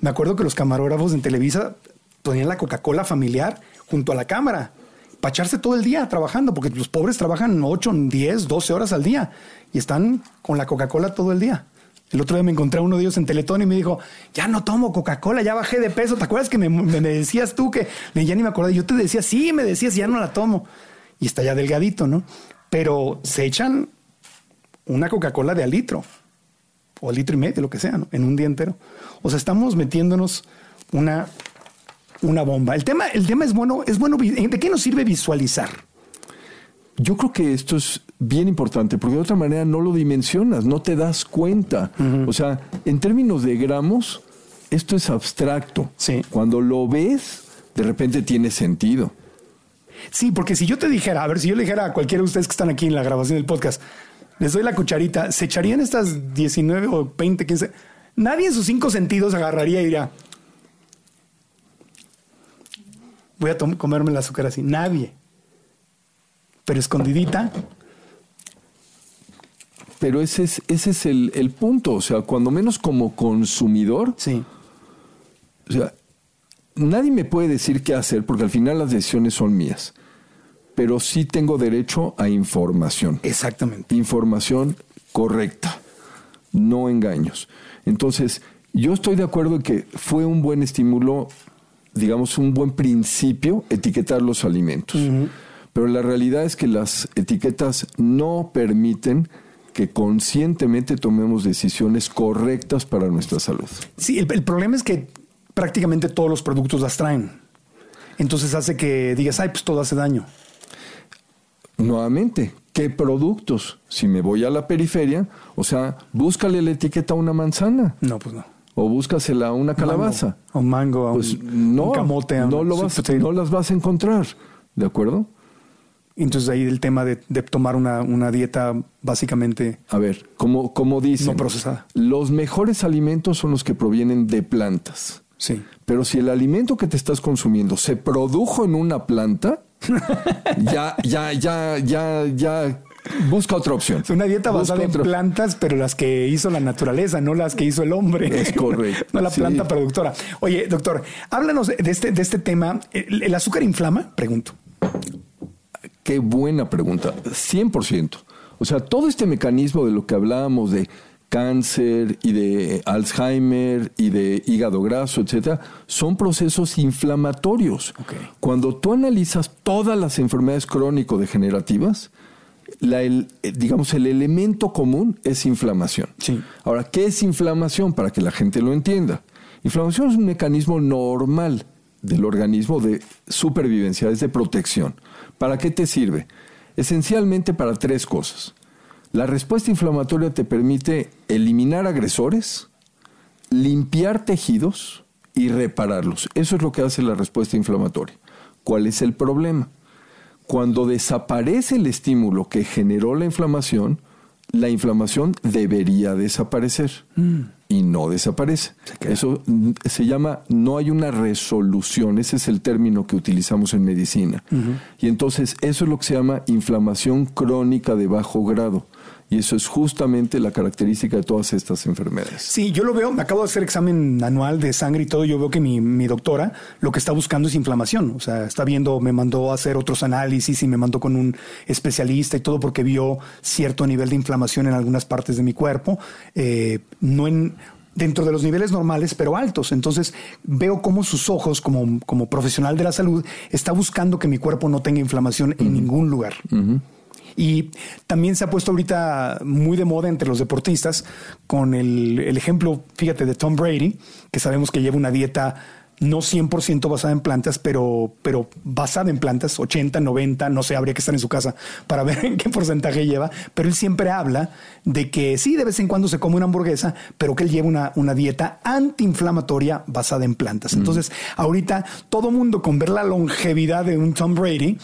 me acuerdo que los camarógrafos en Televisa ponían la Coca-Cola familiar junto a la cámara para echarse todo el día trabajando, porque los pobres trabajan 8, 10, 12 horas al día y están con la Coca-Cola todo el día. El otro día me encontré a uno de ellos en Teletón y me dijo, ya no tomo Coca-Cola, ya bajé de peso. ¿Te acuerdas que me, decías tú que ya ni me acordé? Yo te decía, sí, me decías, ya no la tomo. Y está ya delgadito, ¿no? Pero se echan una Coca-Cola de al litro o litro y medio, lo que sea, ¿no? En un día entero. O sea, estamos metiéndonos una, una bomba. El tema, el tema es bueno, es bueno. ¿De qué nos sirve visualizar? yo creo que esto es bien importante, porque de otra manera no lo dimensionas, no te das cuenta. O sea, en términos de gramos, esto es abstracto. Sí. Cuando lo ves, de repente tiene sentido. Sí, porque si yo te dijera, a ver, si yo le dijera a cualquiera de ustedes que están aquí en la grabación del podcast, les doy la cucharita, ¿se echarían estas 19 o 20, 15? Nadie en sus cinco sentidos agarraría y diría, voy a comerme el azúcar así. Nadie. Pero escondidita, Pero ese es, ese es el, el punto. O sea, cuando menos como consumidor, sí. o sea, nadie me puede decir qué hacer, porque al final las decisiones son mías. Pero sí tengo derecho a información. Exactamente. información correcta, no engaños. Entonces, yo estoy de acuerdo en que fue un buen estímulo, digamos, un buen principio etiquetar los alimentos. Pero la realidad es que las etiquetas no permiten que conscientemente tomemos decisiones correctas para nuestra salud. Sí, el, el problema es que prácticamente todos los productos las traen. Entonces hace que digas, ay, pues todo hace daño. Nuevamente, ¿qué productos? Si me voy a la periferia, o sea, búscale la etiqueta a una manzana. No, pues no. o búscasela a una calabaza. Un mango, a Pues un, no, un camote, a un no, lo vas, potato. no las vas a encontrar, ¿de acuerdo? Entonces ahí el tema de, de tomar una, una dieta básicamente A ver, como, como dicen, No procesada. los mejores alimentos son los que provienen de plantas. sí. Pero si el alimento que te estás consumiendo se produjo en una planta, ya, ya, ya, ya, ya, busca otra opción. Es una dieta Busca basada en plantas, pero las que hizo la naturaleza, no las que hizo el hombre. Es correcto, no la sí. planta productora. Oye, doctor, háblanos de este, de este tema. ¿El, el azúcar inflama? Pregunto. Qué buena pregunta. 100%. O sea, todo este mecanismo de lo que hablábamos de cáncer y de Alzheimer y de hígado graso, etcétera, son procesos inflamatorios. Cuando tú analizas todas las enfermedades crónico-degenerativas, la- el, eh, digamos, el elemento común es inflamación. Sí. Ahora, ¿qué es inflamación? Para que la gente lo entienda. Inflamación es un mecanismo normal del organismo de supervivencia, es de protección. ¿Para qué te sirve? Esencialmente para tres cosas. La respuesta inflamatoria te permite eliminar agresores, limpiar tejidos y repararlos. Eso es lo que hace la respuesta inflamatoria. ¿Cuál es el problema? Cuando desaparece el estímulo que generó la inflamación, la inflamación debería desaparecer y no desaparece. Eso mm, se llama no hay una resolución, ese es el término que utilizamos en medicina. Y entonces eso es lo que se llama inflamación crónica de bajo grado. Y eso es justamente la característica de todas estas enfermedades. Sí, yo lo veo, me acabo de hacer examen anual de sangre y todo, yo veo que mi, mi doctora lo que está buscando es inflamación, o sea, está viendo, me mandó a hacer otros análisis y me mandó con un especialista y todo porque vio cierto nivel de inflamación en algunas partes de mi cuerpo, eh, no en dentro de los niveles normales, pero altos. Entonces veo cómo sus ojos, como, como profesional de la salud, está buscando que mi cuerpo no tenga inflamación en ningún lugar. Y también se ha puesto ahorita muy de moda entre los deportistas con el, el ejemplo, fíjate, de Tom Brady, que sabemos que lleva una dieta no 100% basada en plantas, pero, pero basada en plantas, 80, 90, no sé, habría que estar en su casa para ver en qué porcentaje lleva, pero él siempre habla de que sí, de vez en cuando se come una hamburguesa, pero que él lleva una, una dieta antiinflamatoria basada en plantas. Mm. Entonces, ahorita todo mundo con ver la longevidad de un Tom Brady,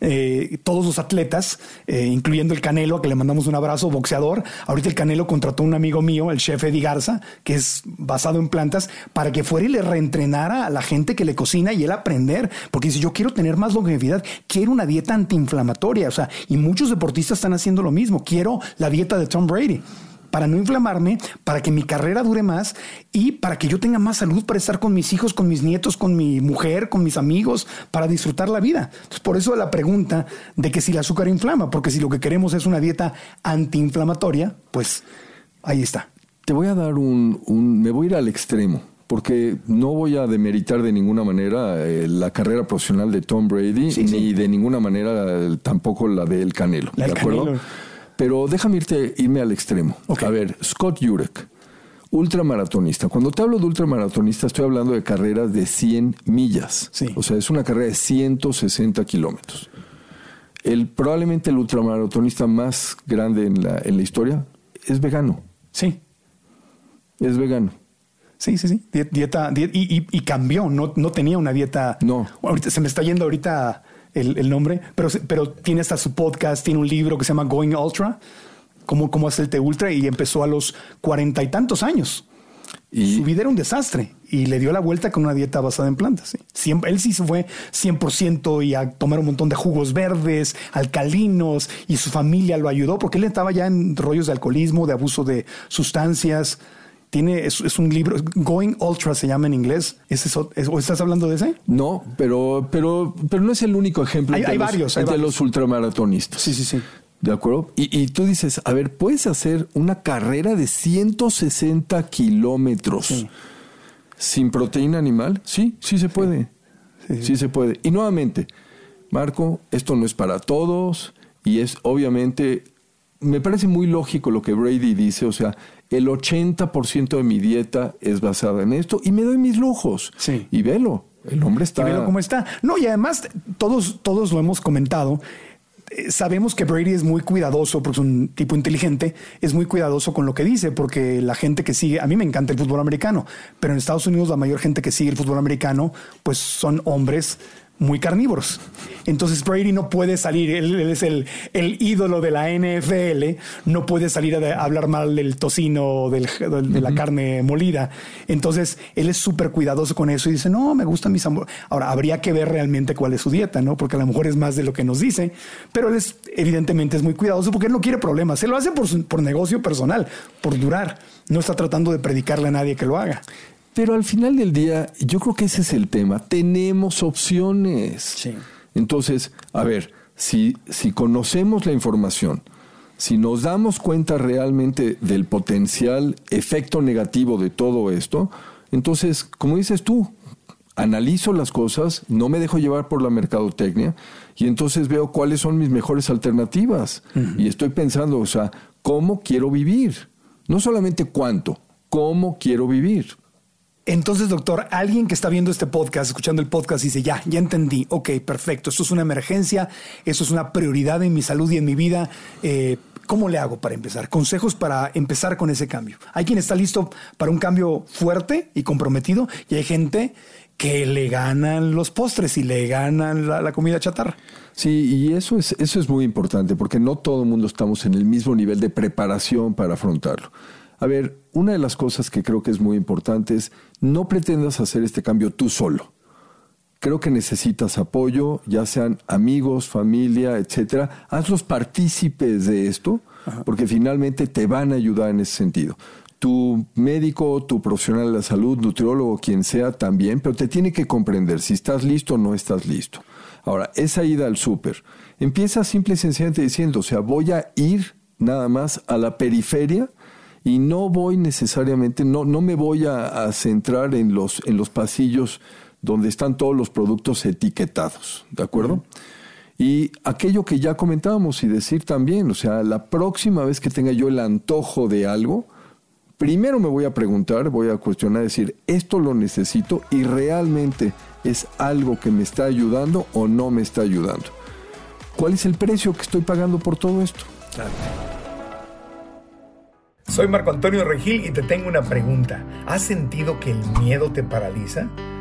eh, todos los atletas, eh, incluyendo el Canelo, a que le mandamos un abrazo, boxeador. Ahorita el Canelo contrató a un amigo mío, el chef Eddie Garza, que es basado en plantas, para que fuera y le reentrenara a la gente que le cocina y él aprender. Porque dice, yo quiero tener más longevidad, quiero una dieta antiinflamatoria. O sea, y muchos deportistas están haciendo lo mismo. Quiero la dieta de Tom Brady para no inflamarme, para que mi carrera dure más y para que yo tenga más salud para estar con mis hijos, con mis nietos, con mi mujer, con mis amigos, para disfrutar la vida. Entonces, por eso la pregunta de que si el azúcar inflama, porque si lo que queremos es una dieta antiinflamatoria, pues ahí está. Te voy a dar un, me voy a ir al extremo porque no voy a demeritar de ninguna manera eh, la carrera profesional de Tom Brady, ni de ninguna manera eh, tampoco la de El Canelo. ¿De acuerdo? Pero déjame irte, irme al extremo. A ver, Scott Jurek, ultramaratonista. Cuando te hablo de ultramaratonista, estoy hablando de carreras de 100 millas. O sea, es una carrera de 160 kilómetros. El, probablemente el ultramaratonista más grande en la, en la historia es vegano. Sí. Es vegano. Sí, sí, sí. Dieta, y, cambió, no, no tenía una dieta. No. Ahorita se me está yendo ahorita el, nombre, pero, pero tiene hasta su podcast, tiene un libro que se llama Going Ultra, cómo, cómo hacerte ultra, y empezó a los cuarenta y tantos años. Y su vida era un desastre y le dio la vuelta con una dieta basada en plantas. Siempre, él sí se fue 100% y a tomar un montón de jugos verdes, alcalinos, y su familia lo ayudó porque él estaba ya en rollos de alcoholismo, de abuso de sustancias. Tiene, es, un libro, Going Ultra se llama en inglés. ¿Es ¿O estás hablando de ese? No, pero, pero, pero no es el único ejemplo hay, de, varios, de los ultramaratonistas. Sí, sí, sí. ¿De acuerdo? Y, tú dices, a ver, puedes hacer una carrera de 160 kilómetros sin proteína animal. Sí, sí se puede. sí, se puede. Y nuevamente, Marco, esto no es para todos y es obviamente, me parece muy lógico lo que Brady dice, o sea, el 80% de mi dieta es basada en esto y me doy mis lujos. Sí. Y velo, el hombre está... Y velo cómo está. No, y además todos, todos lo hemos comentado. Eh, sabemos que Brady es muy cuidadoso, porque es un tipo inteligente, es muy cuidadoso con lo que dice, porque la gente que sigue, a mí me encanta el fútbol americano, pero en Estados Unidos la mayor gente que sigue el fútbol americano, pues son hombres muy carnívoros. Entonces Brady no puede salir, él, es el, el, ídolo de la NFL, no puede salir a, hablar mal del tocino, del, de la carne molida. Entonces él es súper cuidadoso con eso y dice, no, me gustan mis Ahora, habría que ver realmente cuál es su dieta, ¿no? Porque a lo mejor es más de lo que nos dice, pero él es, evidentemente es muy cuidadoso porque él no quiere problemas, él lo hace por, por negocio personal, por durar, no está tratando de predicarle a nadie que lo haga. Pero al final del día, yo creo que ese es el tema. Tenemos opciones. Sí. Entonces, a ver, si, si conocemos la información, si nos damos cuenta realmente del potencial efecto negativo de todo esto, entonces, como dices tú, analizo las cosas, no me dejo llevar por la mercadotecnia y entonces veo cuáles son mis mejores alternativas. Y estoy pensando, o sea, ¿cómo quiero vivir? No solamente cuánto, ¿cómo quiero vivir? Entonces, doctor, alguien que está viendo este podcast, escuchando el podcast, dice, ya, ya entendí, ok, perfecto, esto es una emergencia, esto es una prioridad en mi salud y en mi vida. Eh, ¿Cómo le hago para empezar? Consejos para empezar con ese cambio. Hay quien está listo para un cambio fuerte y comprometido y hay gente que le ganan los postres y le ganan la, la, comida chatarra. Sí, y eso es, eso es muy importante porque no todo el mundo estamos en el mismo nivel de preparación para afrontarlo. A ver, una de las cosas que creo que es muy importante es no pretendas hacer este cambio tú solo. creo que necesitas apoyo, ya sean amigos, familia, etcétera. Hazlos partícipes de esto, porque finalmente te van a ayudar en ese sentido. Tu médico, tu profesional de la salud, nutriólogo, quien sea también, pero te tiene que comprender si estás listo o no estás listo. Ahora, esa ida al súper, empieza simple y sencillamente diciendo, o sea, voy a ir nada más a la periferia y no voy necesariamente, no, no me voy a, centrar en los, en los pasillos donde están todos los productos etiquetados, ¿de acuerdo? Y aquello que ya comentábamos y decir también, o sea, la próxima vez que tenga yo el antojo de algo, primero me voy a preguntar, voy a cuestionar, decir, ¿esto lo necesito y realmente es algo que me está ayudando o no me está ayudando? ¿Cuál es el precio que estoy pagando por todo esto? Soy Marco Antonio Regil y te tengo una pregunta. ¿Has sentido que el miedo te paraliza?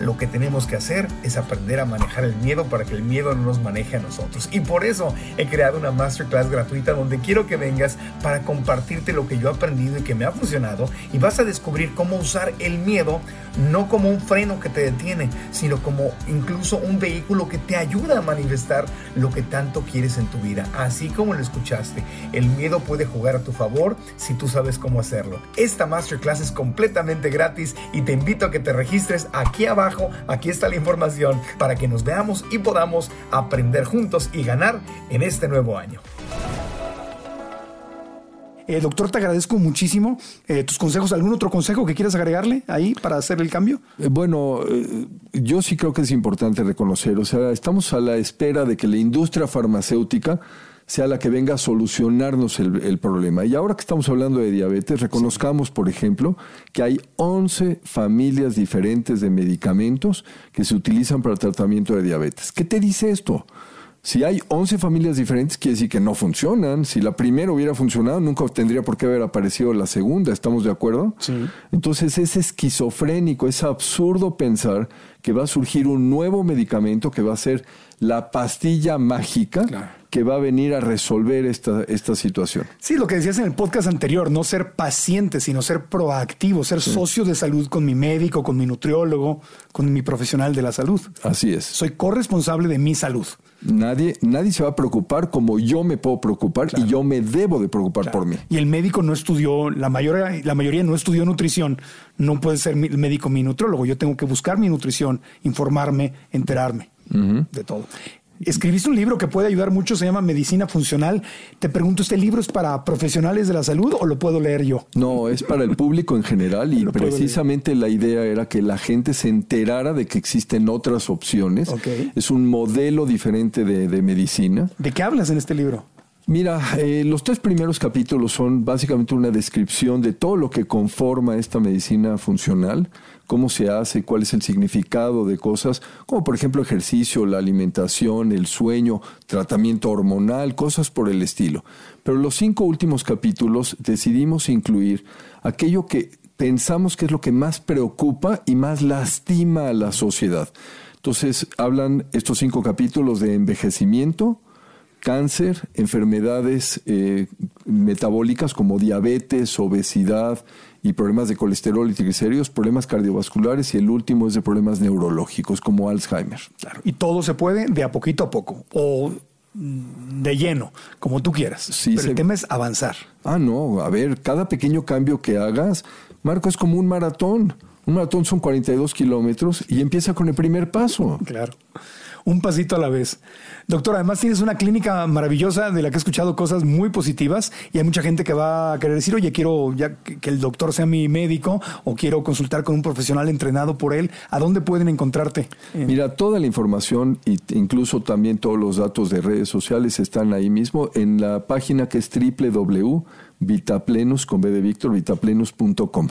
lo que tenemos que hacer es aprender a manejar el miedo para que el miedo no nos maneje a nosotros. Y por eso he creado una masterclass gratuita donde quiero que vengas para compartirte lo que yo he aprendido y que me ha funcionado y vas a descubrir cómo usar el miedo no como un freno que te detiene, sino como incluso un vehículo que te ayuda a manifestar lo que tanto quieres en tu vida. Así como lo escuchaste, el miedo puede jugar a tu favor si tú sabes cómo hacerlo. Esta masterclass es completamente gratis y te invito a que te registres aquí abajo aquí está la información para que nos veamos y podamos aprender juntos y ganar en este nuevo año. Eh, doctor, te agradezco muchísimo eh, tus consejos. ¿Algún otro consejo que quieras agregarle ahí para hacer el cambio? Eh, bueno, yo sí creo que es importante reconocer, o sea, estamos a la espera de que la industria farmacéutica sea la que venga a solucionarnos el, problema. Y ahora que estamos hablando de diabetes, reconozcamos, por ejemplo, que hay 11 familias diferentes de medicamentos que se utilizan para el tratamiento de diabetes. ¿Qué te dice esto? Si hay 11 familias diferentes, quiere decir que no funcionan. Si la primera hubiera funcionado, nunca tendría por qué haber aparecido la segunda. ¿Estamos de acuerdo? Sí. Entonces es esquizofrénico, es absurdo pensar que va a surgir un nuevo medicamento que va a ser la pastilla mágica que va a venir a resolver esta, esta situación. Sí, lo que decías en el podcast anterior, no ser paciente, sino ser proactivo, ser socio de salud con mi médico, con mi nutriólogo, con mi profesional de la salud. Así es. Soy corresponsable de mi salud. Nadie, nadie se va a preocupar como yo me puedo preocupar y yo me debo de preocupar por mí. Y el médico no estudió, la mayoría, la mayoría no estudió nutrición, no puede ser el médico mi nutriólogo. Yo tengo que buscar mi nutrición, informarme, enterarme de todo. Escribiste un libro que puede ayudar mucho, se llama Medicina Funcional. Te pregunto, ¿este libro es para profesionales de la salud o lo puedo leer yo? No, es para el público en general y precisamente la idea era que la gente se enterara de que existen otras opciones. Es un modelo diferente de, de medicina. ¿De qué hablas en este libro? Mira, eh, los tres primeros capítulos son básicamente una descripción de todo lo que conforma esta medicina funcional, cómo se hace, cuál es el significado de cosas, como por ejemplo ejercicio, la alimentación, el sueño, tratamiento hormonal, cosas por el estilo. Pero los cinco últimos capítulos decidimos incluir aquello que pensamos que es lo que más preocupa y más lastima a la sociedad. Entonces hablan estos cinco capítulos de envejecimiento, cáncer, enfermedades eh, metabólicas como diabetes, obesidad y problemas de colesterol y triglicéridos, problemas cardiovasculares y el último es de problemas neurológicos como Alzheimer. Y todo se puede de a poquito a poco o de lleno, como tú quieras. Sí, Pero el tema es avanzar. Ah, no, a ver, cada pequeño cambio que hagas, Marco, es como un maratón. Un maratón son 42 kilómetros y empieza con el primer paso. Claro un pasito a la vez. Doctor, además tienes una clínica maravillosa de la que he escuchado cosas muy positivas y hay mucha gente que va a querer decir, oye, quiero ya que el doctor sea mi médico o quiero consultar con un profesional entrenado por él. ¿A dónde pueden encontrarte? Mira, toda la información e incluso también todos los datos de redes sociales están ahí mismo en la página que es www.vitaplenus, con B de Víctor, vitaplenus.com.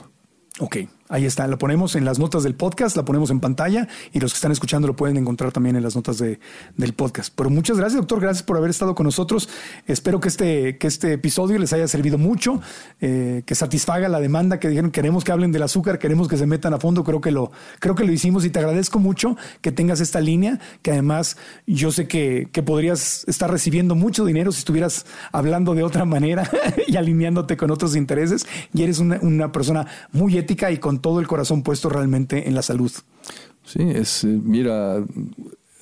Ok, Ahí está, lo ponemos en las notas del podcast, la ponemos en pantalla y los que están escuchando lo pueden encontrar también en las notas de, del podcast. Pero muchas gracias, doctor, gracias por haber estado con nosotros. Espero que este, que este episodio les haya servido mucho, eh, que satisfaga la demanda que dijeron, queremos que hablen del azúcar, queremos que se metan a fondo, creo que lo, creo que lo hicimos y te agradezco mucho que tengas esta línea, que además yo sé que, que podrías estar recibiendo mucho dinero si estuvieras hablando de otra manera y alineándote con otros intereses y eres una, una persona muy ética y con todo el corazón puesto realmente en la salud. Sí, es, eh, mira,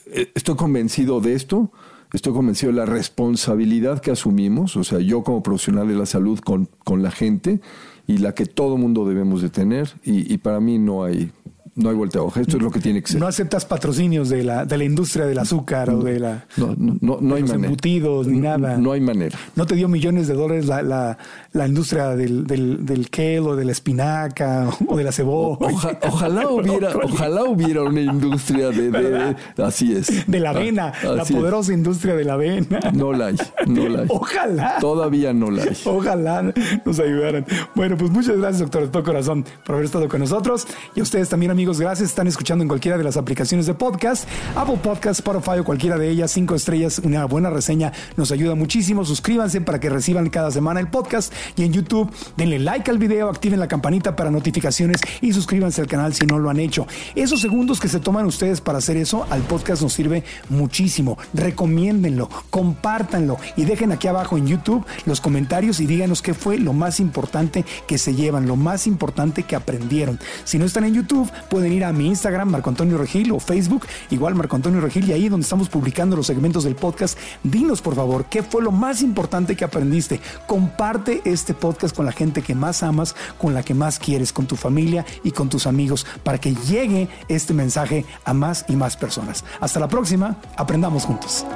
eh, estoy convencido de esto, estoy convencido de la responsabilidad que asumimos, o sea, yo como profesional de la salud con, con la gente y la que todo mundo debemos de tener y, y para mí no hay no hay vuelta a hoja. Esto es lo que tiene que ser. No aceptas patrocinios de la, de la industria del azúcar o de la no, no, no, no hay los manera. embutidos ni nada. No hay manera. No te dio millones de dólares la, la, la industria del, del, del kale o de la espinaca o de la cebolla. Oja- ojalá hubiera, ojalá hubiera una industria de, de- de- así es. De la avena, Ah, la es. poderosa industria de la avena. No la hay, no la hay. Ojalá. Todavía no la hay. Ojalá nos ayudaran. Bueno, pues muchas gracias, doctor, de todo corazón, por haber estado con nosotros. Y a ustedes también, amigos, gracias. Están escuchando en cualquiera de las aplicaciones de podcast, Apple Podcast, Spotify o cualquiera de ellas. Cinco estrellas, una buena reseña nos ayuda muchísimo. Suscríbanse para que reciban cada semana el podcast. Y en YouTube, denle like al video, activen la campanita para notificaciones y suscríbanse al canal si no lo han hecho. Esos segundos que se toman ustedes para hacer eso, al podcast nos sirve muchísimo. Recomiéndenlo, compártanlo y dejen aquí abajo en YouTube los comentarios y díganos qué fue lo más importante que se llevan, lo más importante que aprendieron. Si no están en YouTube, pueden ir a mi Instagram, Marco Antonio Regil, o Facebook, igual Marco Antonio Regil, y ahí donde estamos publicando los segmentos del podcast, dinos por favor qué fue lo más importante que aprendiste. Comparte este podcast con la gente que más amas, con la que más quieres, con tu familia y con tus amigos, para que llegue este mensaje a más y más personas. Hasta la próxima, aprendamos juntos.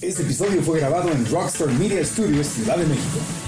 Este episodio fue grabado en Rockstar Media Studios, Ciudad de México.